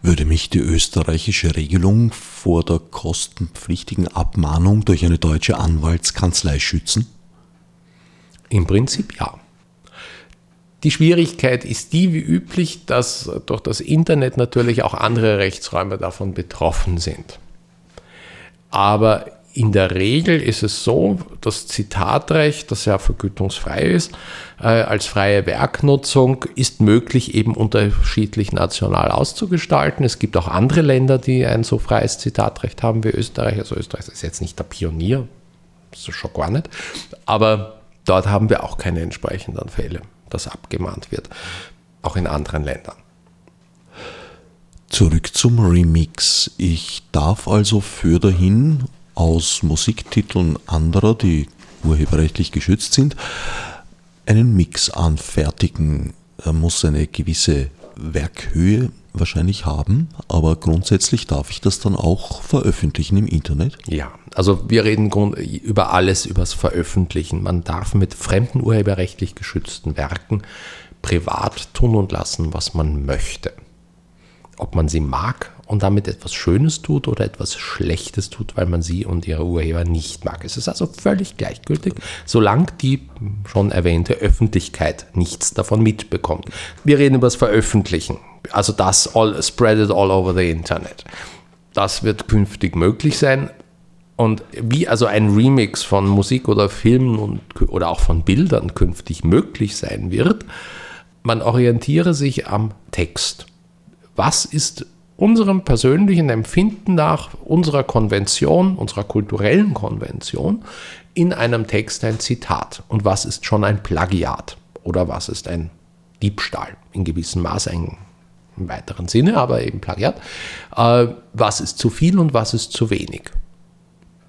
Würde mich die österreichische Regelung vor der kostenpflichtigen Abmahnung durch eine deutsche Anwaltskanzlei schützen? Im Prinzip ja. Die Schwierigkeit ist die, wie üblich, dass durch das Internet natürlich auch andere Rechtsräume davon betroffen sind. Aber in der Regel ist es so, das Zitatrecht, das ja vergütungsfrei ist, äh, als freie Werknutzung ist möglich eben unterschiedlich national auszugestalten. Es gibt auch andere Länder, die ein so freies Zitatrecht haben wie Österreich. Also Österreich ist jetzt nicht der Pionier, das ist schon gar nicht. Aber dort haben wir auch keine entsprechenden Fälle das abgemahnt wird, auch in anderen Ländern. Zurück zum Remix. Ich darf also für dahin aus Musiktiteln anderer, die urheberrechtlich geschützt sind, einen Mix anfertigen. Er muss eine gewisse Werkhöhe wahrscheinlich haben, aber grundsätzlich darf ich das dann auch veröffentlichen im Internet? Ja, also wir reden über alles, übers Veröffentlichen. Man darf mit fremden urheberrechtlich geschützten Werken privat tun und lassen, was man möchte. Ob man sie mag und damit etwas Schönes tut oder etwas Schlechtes tut, weil man sie und ihre Urheber nicht mag. Es ist also völlig gleichgültig, solange die schon erwähnte Öffentlichkeit nichts davon mitbekommt. Wir reden über das Veröffentlichen, also das all, spread it all over the Internet. Das wird künftig möglich sein. Und wie also ein Remix von Musik oder Filmen und, oder auch von Bildern künftig möglich sein wird, man orientiere sich am Text. Was ist unserem persönlichen Empfinden nach, unserer Konvention, unserer kulturellen Konvention, in einem Text ein Zitat? Und was ist schon ein Plagiat? Oder was ist ein Diebstahl? In gewissem Maß ein im weiteren Sinne, aber eben Plagiat. Äh, was ist zu viel und was ist zu wenig?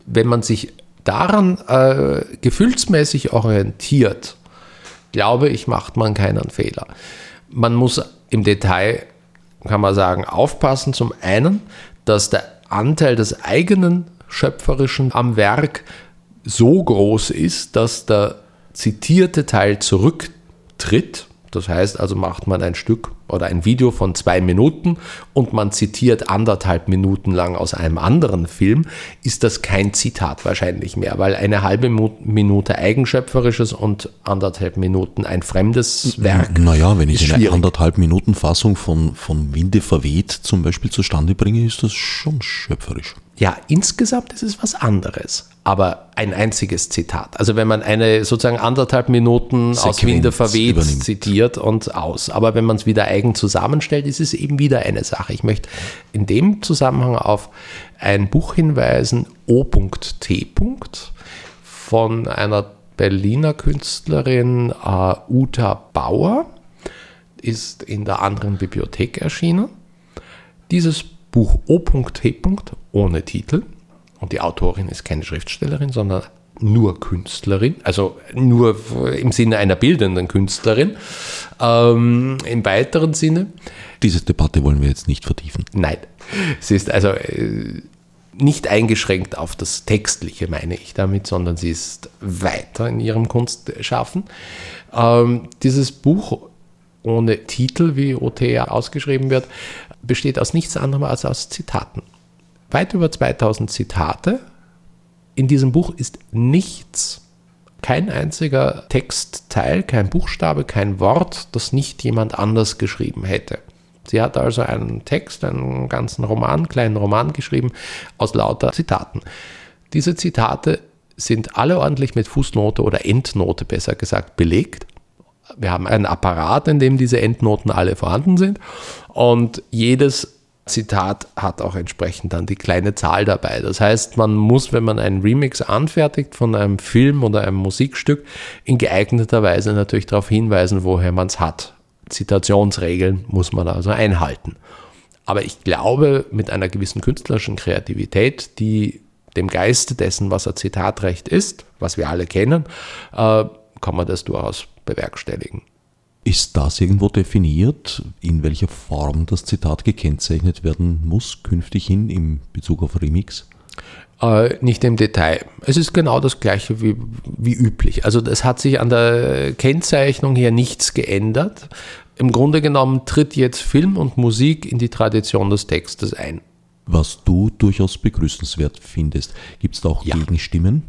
Wenn man sich daran äh, gefühlsmäßig orientiert, glaube ich, macht man keinen Fehler. Man muss im Detail, kann man sagen, aufpassen. Zum einen, dass der Anteil des eigenen Schöpferischen am Werk so groß ist, dass der zitierte Teil zurücktritt das heißt also, macht man ein Stück oder ein Video von zwei Minuten und man zitiert anderthalb Minuten lang aus einem anderen Film, ist das kein Zitat wahrscheinlich mehr, weil eine halbe Minute eigenschöpferisches und anderthalb Minuten ein fremdes Werk. Naja, wenn ich eine anderthalb Minuten Fassung von, von Winde verweht zum Beispiel zustande bringe, ist das schon schöpferisch. Ja, insgesamt ist es was anderes. Aber ein einziges Zitat. Also wenn man eine sozusagen anderthalb Minuten Sequenz aus Winde verweht übernimmt. zitiert und aus. Aber wenn man es wieder eigen zusammenstellt, ist es eben wieder eine Sache. Ich möchte in dem Zusammenhang auf ein Buch hinweisen, O.T. von einer Berliner Künstlerin uh, Uta Bauer, ist in der anderen Bibliothek erschienen. Dieses Buch O.T. ohne Titel und die Autorin ist keine Schriftstellerin, sondern nur Künstlerin, also nur im Sinne einer bildenden Künstlerin. Ähm, Im weiteren Sinne. Diese Debatte wollen wir jetzt nicht vertiefen. Nein, sie ist also äh, nicht eingeschränkt auf das Textliche, meine ich damit, sondern sie ist weiter in ihrem Kunstschaffen. Ähm, dieses Buch ohne Titel, wie OTA ausgeschrieben wird, besteht aus nichts anderem als aus Zitaten. Weit über 2000 Zitate. In diesem Buch ist nichts, kein einziger Textteil, kein Buchstabe, kein Wort, das nicht jemand anders geschrieben hätte. Sie hat also einen Text, einen ganzen Roman, kleinen Roman geschrieben aus lauter Zitaten. Diese Zitate sind alle ordentlich mit Fußnote oder Endnote besser gesagt belegt. Wir haben einen Apparat, in dem diese Endnoten alle vorhanden sind und jedes Zitat hat auch entsprechend dann die kleine Zahl dabei. Das heißt, man muss, wenn man einen Remix anfertigt von einem Film oder einem Musikstück, in geeigneter Weise natürlich darauf hinweisen, woher man es hat. Zitationsregeln muss man also einhalten. Aber ich glaube, mit einer gewissen künstlerischen Kreativität, die dem Geiste dessen, was ein Zitatrecht ist, was wir alle kennen, äh, kann man das durchaus bewerkstelligen. Ist das irgendwo definiert, in welcher Form das Zitat gekennzeichnet werden muss, künftig hin im Bezug auf Remix? Äh, nicht im Detail. Es ist genau das gleiche wie, wie üblich. Also es hat sich an der Kennzeichnung her nichts geändert. Im Grunde genommen tritt jetzt Film und Musik in die Tradition des Textes ein. Was du durchaus begrüßenswert findest. Gibt es da auch ja. Gegenstimmen?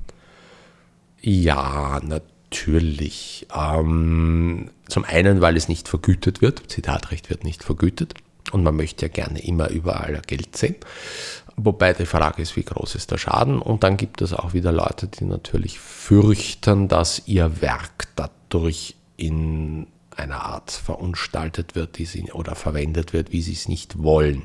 Ja, natürlich Natürlich. Ähm, zum einen, weil es nicht vergütet wird. Zitatrecht wird nicht vergütet. Und man möchte ja gerne immer überall Geld sehen. Wobei die Frage ist, wie groß ist der Schaden? Und dann gibt es auch wieder Leute, die natürlich fürchten, dass ihr Werk dadurch in einer Art verunstaltet wird, die sie oder verwendet wird, wie sie es nicht wollen.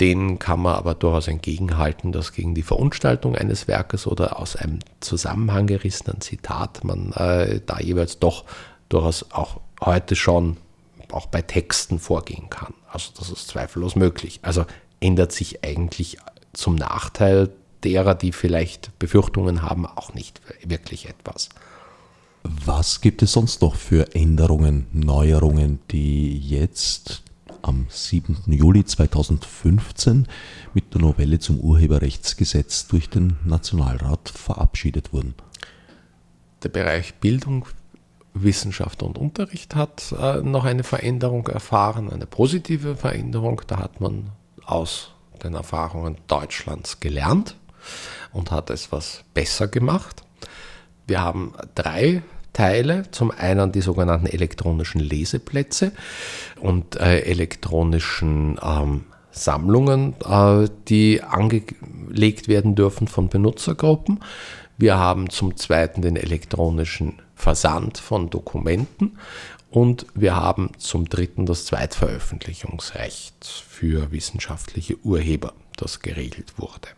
Den kann man aber durchaus entgegenhalten, dass gegen die Verunstaltung eines Werkes oder aus einem Zusammenhang gerissenen Zitat man äh, da jeweils doch durchaus auch heute schon auch bei Texten vorgehen kann. Also das ist zweifellos möglich. Also ändert sich eigentlich zum Nachteil derer, die vielleicht Befürchtungen haben, auch nicht wirklich etwas. Was gibt es sonst noch für Änderungen, Neuerungen, die jetzt am 7. Juli 2015 mit der Novelle zum Urheberrechtsgesetz durch den Nationalrat verabschiedet wurden. Der Bereich Bildung, Wissenschaft und Unterricht hat äh, noch eine Veränderung erfahren, eine positive Veränderung. Da hat man aus den Erfahrungen Deutschlands gelernt und hat es was besser gemacht. Wir haben drei Teile. Zum einen die sogenannten elektronischen Leseplätze und äh, elektronischen ähm, Sammlungen, äh, die angelegt werden dürfen von Benutzergruppen. Wir haben zum zweiten den elektronischen Versand von Dokumenten und wir haben zum dritten das Zweitveröffentlichungsrecht für wissenschaftliche Urheber, das geregelt wurde.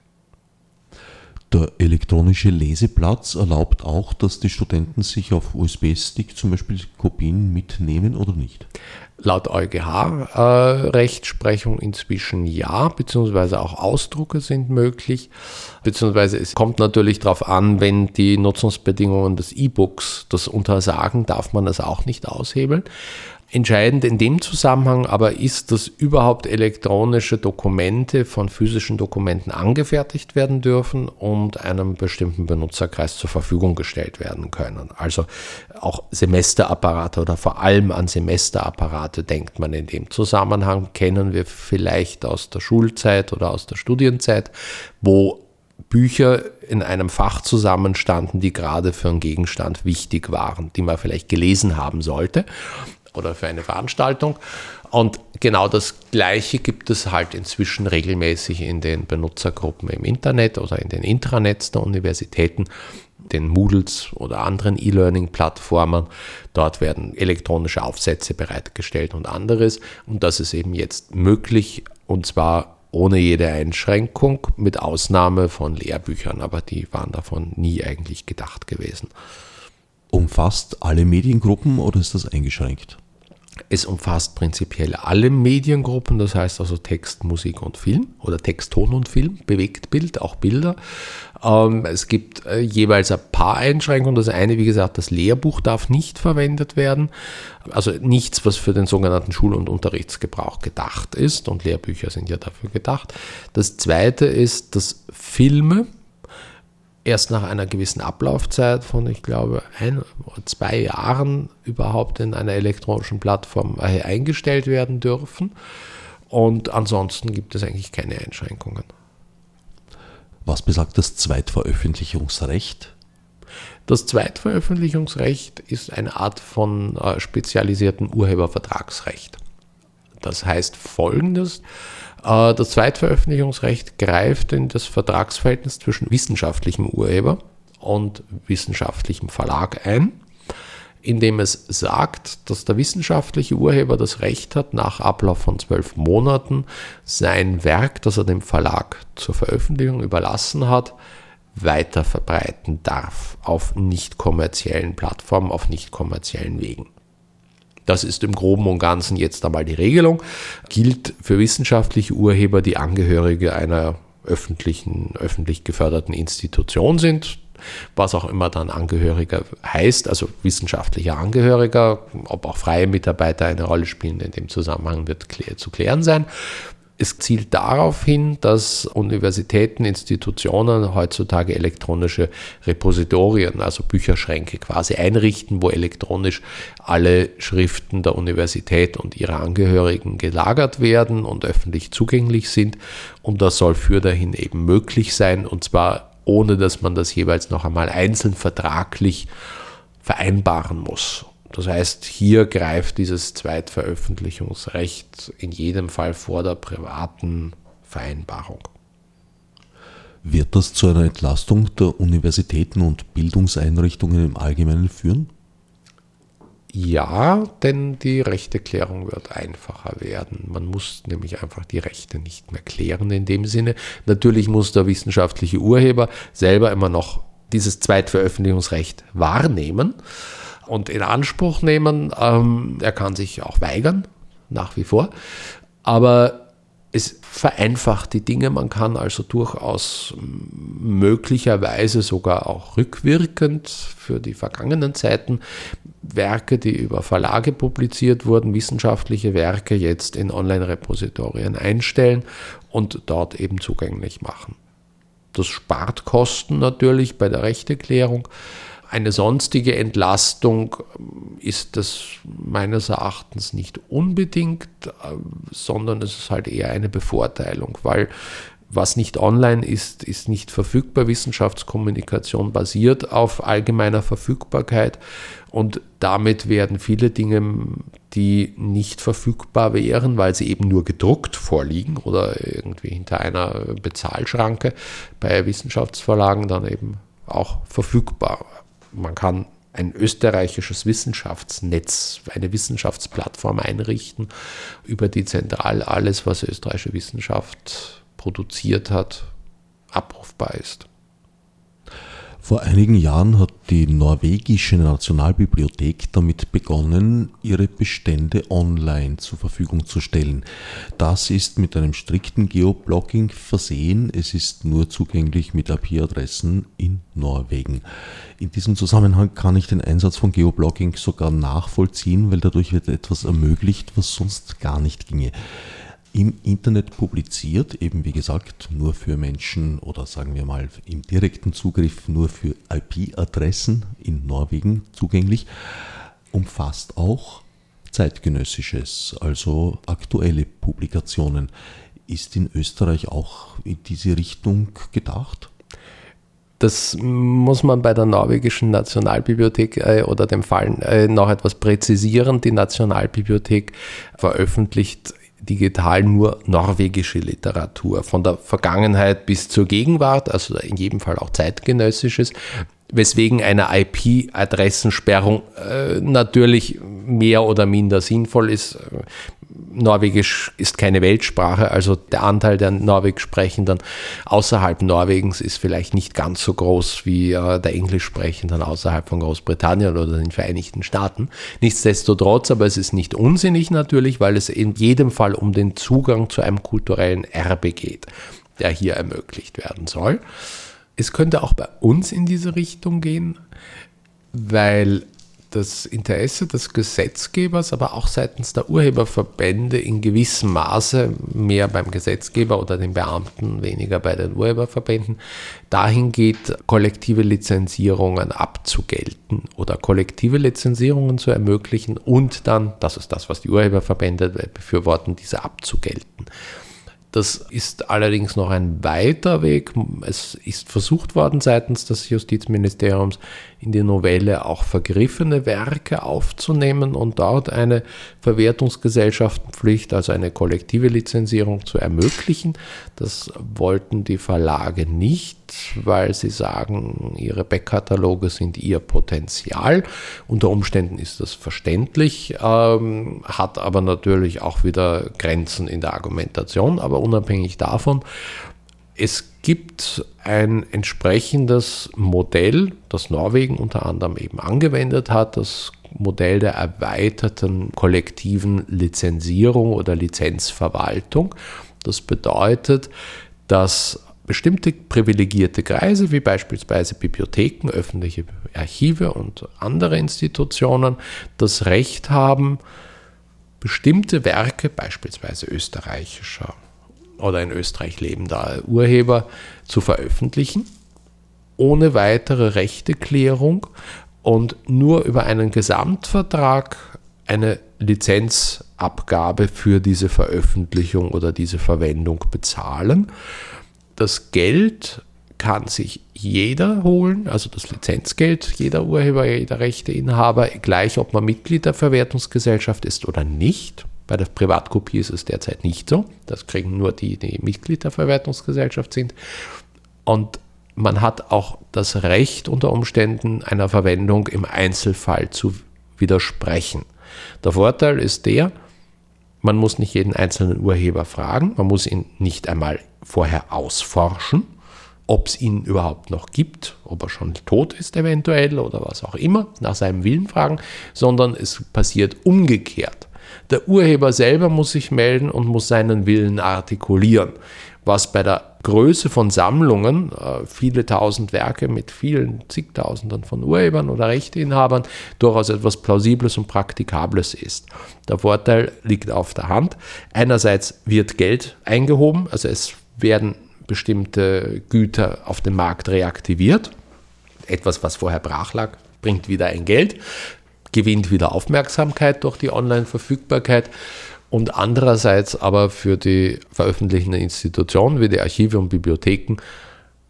Der elektronische Leseplatz erlaubt auch, dass die Studenten sich auf USB-Stick zum Beispiel Kopien mitnehmen oder nicht? Laut EuGH-Rechtsprechung äh, inzwischen ja, beziehungsweise auch Ausdrucke sind möglich, beziehungsweise es kommt natürlich darauf an, wenn die Nutzungsbedingungen des E-Books das untersagen, darf man das auch nicht aushebeln. Entscheidend in dem Zusammenhang aber ist, dass überhaupt elektronische Dokumente von physischen Dokumenten angefertigt werden dürfen und einem bestimmten Benutzerkreis zur Verfügung gestellt werden können. Also auch Semesterapparate oder vor allem an Semesterapparate denkt man in dem Zusammenhang, kennen wir vielleicht aus der Schulzeit oder aus der Studienzeit, wo Bücher in einem Fach zusammenstanden, die gerade für einen Gegenstand wichtig waren, die man vielleicht gelesen haben sollte. Oder für eine Veranstaltung. Und genau das Gleiche gibt es halt inzwischen regelmäßig in den Benutzergruppen im Internet oder in den Intranets der Universitäten, den Moodles oder anderen E-Learning-Plattformen. Dort werden elektronische Aufsätze bereitgestellt und anderes. Und das ist eben jetzt möglich und zwar ohne jede Einschränkung, mit Ausnahme von Lehrbüchern, aber die waren davon nie eigentlich gedacht gewesen. Umfasst alle Mediengruppen oder ist das eingeschränkt? Es umfasst prinzipiell alle Mediengruppen, das heißt also Text, Musik und Film oder Text, Ton und Film, Bewegtbild, auch Bilder. Ähm, es gibt äh, jeweils ein paar Einschränkungen. Das eine, wie gesagt, das Lehrbuch darf nicht verwendet werden. Also nichts, was für den sogenannten Schul- und Unterrichtsgebrauch gedacht ist. Und Lehrbücher sind ja dafür gedacht. Das zweite ist, dass Filme, erst nach einer gewissen Ablaufzeit von, ich glaube, ein oder zwei Jahren überhaupt in einer elektronischen Plattform eingestellt werden dürfen. Und ansonsten gibt es eigentlich keine Einschränkungen. Was besagt das Zweitveröffentlichungsrecht? Das Zweitveröffentlichungsrecht ist eine Art von äh, spezialisiertem Urhebervertragsrecht. Das heißt folgendes, äh, das Zweitveröffentlichungsrecht greift in das Vertragsverhältnis zwischen wissenschaftlichem Urheber und wissenschaftlichem Verlag ein, indem es sagt, dass der wissenschaftliche Urheber das Recht hat, nach Ablauf von zwölf Monaten sein Werk, das er dem Verlag zur Veröffentlichung überlassen hat, weiter verbreiten darf auf nicht kommerziellen Plattformen, auf nicht kommerziellen Wegen. Das ist im Groben und Ganzen jetzt einmal die Regelung. Gilt für wissenschaftliche Urheber, die Angehörige einer öffentlichen, öffentlich geförderten Institution sind, was auch immer dann Angehöriger heißt, also wissenschaftlicher Angehöriger, ob auch freie Mitarbeiter eine Rolle spielen in dem Zusammenhang wird zu klären sein. Es zielt darauf hin, dass Universitäten, Institutionen heutzutage elektronische Repositorien, also Bücherschränke quasi einrichten, wo elektronisch alle Schriften der Universität und ihrer Angehörigen gelagert werden und öffentlich zugänglich sind. Und das soll für dahin eben möglich sein, und zwar ohne dass man das jeweils noch einmal einzeln vertraglich vereinbaren muss. Das heißt, hier greift dieses Zweitveröffentlichungsrecht in jedem Fall vor der privaten Vereinbarung. Wird das zu einer Entlastung der Universitäten und Bildungseinrichtungen im Allgemeinen führen? Ja, denn die Rechteklärung wird einfacher werden. Man muss nämlich einfach die Rechte nicht mehr klären in dem Sinne. Natürlich muss der wissenschaftliche Urheber selber immer noch dieses Zweitveröffentlichungsrecht wahrnehmen und in Anspruch nehmen. Ähm, er kann sich auch weigern, nach wie vor. Aber es vereinfacht die Dinge. Man kann also durchaus möglicherweise sogar auch rückwirkend für die vergangenen Zeiten Werke, die über Verlage publiziert wurden, wissenschaftliche Werke jetzt in Online-Repositorien einstellen und dort eben zugänglich machen. Das spart Kosten natürlich bei der Rechteklärung. Eine sonstige Entlastung ist das meines Erachtens nicht unbedingt, sondern es ist halt eher eine Bevorteilung, weil was nicht online ist, ist nicht verfügbar. Wissenschaftskommunikation basiert auf allgemeiner Verfügbarkeit und damit werden viele Dinge, die nicht verfügbar wären, weil sie eben nur gedruckt vorliegen oder irgendwie hinter einer Bezahlschranke bei Wissenschaftsverlagen dann eben auch verfügbar man kann ein österreichisches Wissenschaftsnetz, eine Wissenschaftsplattform einrichten, über die zentral alles, was österreichische Wissenschaft produziert hat, abrufbar ist. Vor einigen Jahren hat die norwegische Nationalbibliothek damit begonnen, ihre Bestände online zur Verfügung zu stellen. Das ist mit einem strikten Geoblocking versehen. Es ist nur zugänglich mit IP-Adressen in Norwegen. In diesem Zusammenhang kann ich den Einsatz von Geoblocking sogar nachvollziehen, weil dadurch wird etwas ermöglicht, was sonst gar nicht ginge im Internet publiziert, eben wie gesagt nur für Menschen oder sagen wir mal im direkten Zugriff nur für IP-Adressen in Norwegen zugänglich, umfasst auch zeitgenössisches, also aktuelle Publikationen. Ist in Österreich auch in diese Richtung gedacht? Das muss man bei der norwegischen Nationalbibliothek äh, oder dem Fall äh, noch etwas präzisieren. Die Nationalbibliothek veröffentlicht digital nur norwegische Literatur, von der Vergangenheit bis zur Gegenwart, also in jedem Fall auch zeitgenössisches, weswegen eine IP-Adressensperrung äh, natürlich mehr oder minder sinnvoll ist. Norwegisch ist keine Weltsprache, also der Anteil der Norwegisch sprechenden außerhalb Norwegens ist vielleicht nicht ganz so groß wie äh, der Englisch sprechenden außerhalb von Großbritannien oder den Vereinigten Staaten. Nichtsdestotrotz, aber es ist nicht unsinnig natürlich, weil es in jedem Fall um den Zugang zu einem kulturellen Erbe geht, der hier ermöglicht werden soll. Es könnte auch bei uns in diese Richtung gehen, weil das Interesse des Gesetzgebers, aber auch seitens der Urheberverbände in gewissem Maße, mehr beim Gesetzgeber oder den Beamten, weniger bei den Urheberverbänden, dahin geht, kollektive Lizenzierungen abzugelten oder kollektive Lizenzierungen zu ermöglichen und dann, das ist das, was die Urheberverbände befürworten, diese abzugelten. Das ist allerdings noch ein weiter Weg. Es ist versucht worden seitens des Justizministeriums in die Novelle auch vergriffene Werke aufzunehmen und dort eine Verwertungsgesellschaftenpflicht, also eine kollektive Lizenzierung zu ermöglichen. Das wollten die Verlage nicht, weil sie sagen, ihre Backkataloge sind ihr Potenzial. Unter Umständen ist das verständlich, ähm, hat aber natürlich auch wieder Grenzen in der Argumentation. Aber unabhängig davon, es gibt ein entsprechendes Modell, das Norwegen unter anderem eben angewendet hat, das Modell der erweiterten kollektiven Lizenzierung oder Lizenzverwaltung. Das bedeutet, dass bestimmte privilegierte Kreise, wie beispielsweise Bibliotheken, öffentliche Archive und andere Institutionen, das Recht haben, bestimmte Werke, beispielsweise österreichischer oder in Österreich lebender Urheber zu veröffentlichen, ohne weitere Rechteklärung und nur über einen Gesamtvertrag eine Lizenzabgabe für diese Veröffentlichung oder diese Verwendung bezahlen. Das Geld kann sich jeder holen, also das Lizenzgeld, jeder Urheber, jeder Rechteinhaber, gleich ob man Mitglied der Verwertungsgesellschaft ist oder nicht. Bei der Privatkopie ist es derzeit nicht so. Das kriegen nur die, die Mitglied der Verwertungsgesellschaft sind. Und man hat auch das Recht unter Umständen einer Verwendung im Einzelfall zu widersprechen. Der Vorteil ist der, man muss nicht jeden einzelnen Urheber fragen, man muss ihn nicht einmal vorher ausforschen, ob es ihn überhaupt noch gibt, ob er schon tot ist eventuell oder was auch immer, nach seinem Willen fragen, sondern es passiert umgekehrt. Der Urheber selber muss sich melden und muss seinen Willen artikulieren, was bei der Größe von Sammlungen, äh, viele tausend Werke mit vielen zigtausenden von Urhebern oder Rechteinhabern, durchaus etwas Plausibles und Praktikables ist. Der Vorteil liegt auf der Hand. Einerseits wird Geld eingehoben, also es werden bestimmte Güter auf dem Markt reaktiviert. Etwas, was vorher brach lag, bringt wieder ein Geld gewinnt wieder Aufmerksamkeit durch die Online-Verfügbarkeit und andererseits aber für die veröffentlichenden Institutionen wie die Archive und Bibliotheken,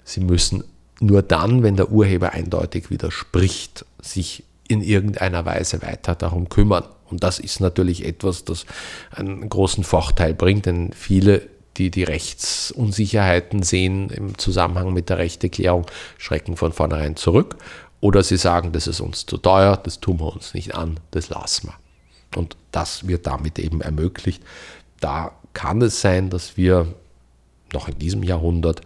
sie müssen nur dann, wenn der Urheber eindeutig widerspricht, sich in irgendeiner Weise weiter darum kümmern. Und das ist natürlich etwas, das einen großen Vorteil bringt, denn viele, die die Rechtsunsicherheiten sehen im Zusammenhang mit der Rechteklärung, schrecken von vornherein zurück oder sie sagen, das ist uns zu teuer, das tun wir uns nicht an, das lassen wir. Und das wird damit eben ermöglicht. Da kann es sein, dass wir noch in diesem Jahrhundert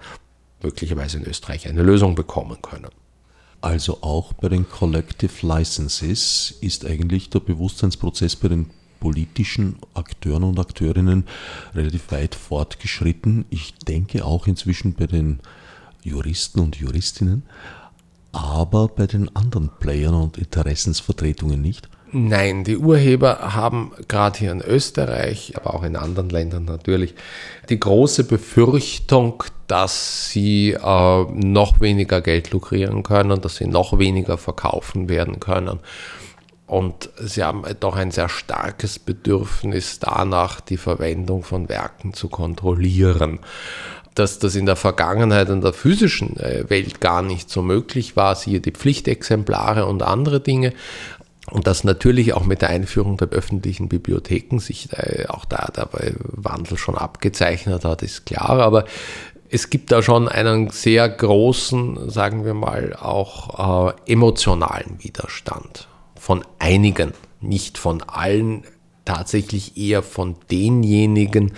möglicherweise in Österreich eine Lösung bekommen können. Also auch bei den Collective Licenses ist eigentlich der Bewusstseinsprozess bei den politischen Akteuren und Akteurinnen relativ weit fortgeschritten. Ich denke auch inzwischen bei den Juristen und Juristinnen aber bei den anderen Playern und Interessensvertretungen nicht? Nein, die Urheber haben gerade hier in Österreich, aber auch in anderen Ländern natürlich, die große Befürchtung, dass sie äh, noch weniger Geld lukrieren können, dass sie noch weniger verkaufen werden können. Und sie haben doch ein sehr starkes Bedürfnis danach, die Verwendung von Werken zu kontrollieren. Dass das in der Vergangenheit in der physischen äh, Welt gar nicht so möglich war, siehe die Pflichtexemplare und andere Dinge. Und dass natürlich auch mit der Einführung der öffentlichen Bibliotheken sich äh, auch da der Wandel schon abgezeichnet hat, ist klar. Aber es gibt da schon einen sehr großen, sagen wir mal, auch äh, emotionalen Widerstand von einigen, nicht von allen, tatsächlich eher von denjenigen,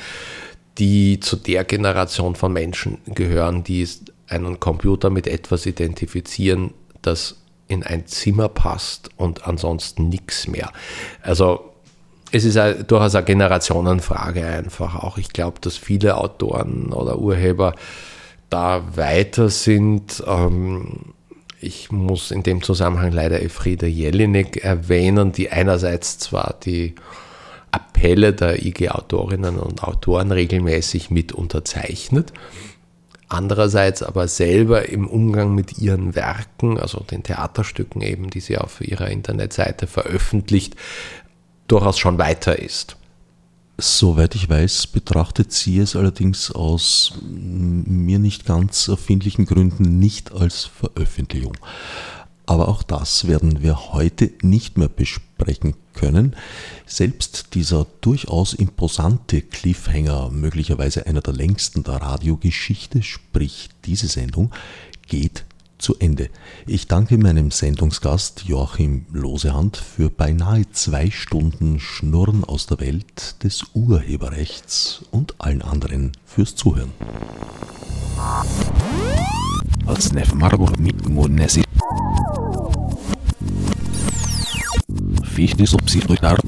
die zu der Generation von Menschen gehören, die einen Computer mit etwas identifizieren, das in ein Zimmer passt und ansonsten nichts mehr. Also es ist durchaus eine Generationenfrage einfach auch. Ich glaube, dass viele Autoren oder Urheber da weiter sind. Ähm, ich muss in dem Zusammenhang leider Efriede Jelinek erwähnen, die einerseits zwar die Appelle der IG-Autorinnen und Autoren regelmäßig mit unterzeichnet, andererseits aber selber im Umgang mit ihren Werken, also den Theaterstücken eben, die sie auf ihrer Internetseite veröffentlicht, durchaus schon weiter ist. Soweit ich weiß, betrachtet sie es allerdings aus mir nicht ganz erfindlichen Gründen nicht als Veröffentlichung. Aber auch das werden wir heute nicht mehr besprechen können. Selbst dieser durchaus imposante Cliffhanger, möglicherweise einer der längsten der Radiogeschichte, sprich diese Sendung, geht zu Ende. Ich danke meinem Sendungsgast Joachim Losehand für beinahe zwei Stunden Schnurren aus der Welt des Urheberrechts und allen anderen fürs Zuhören wie ich nicht so psychisch nach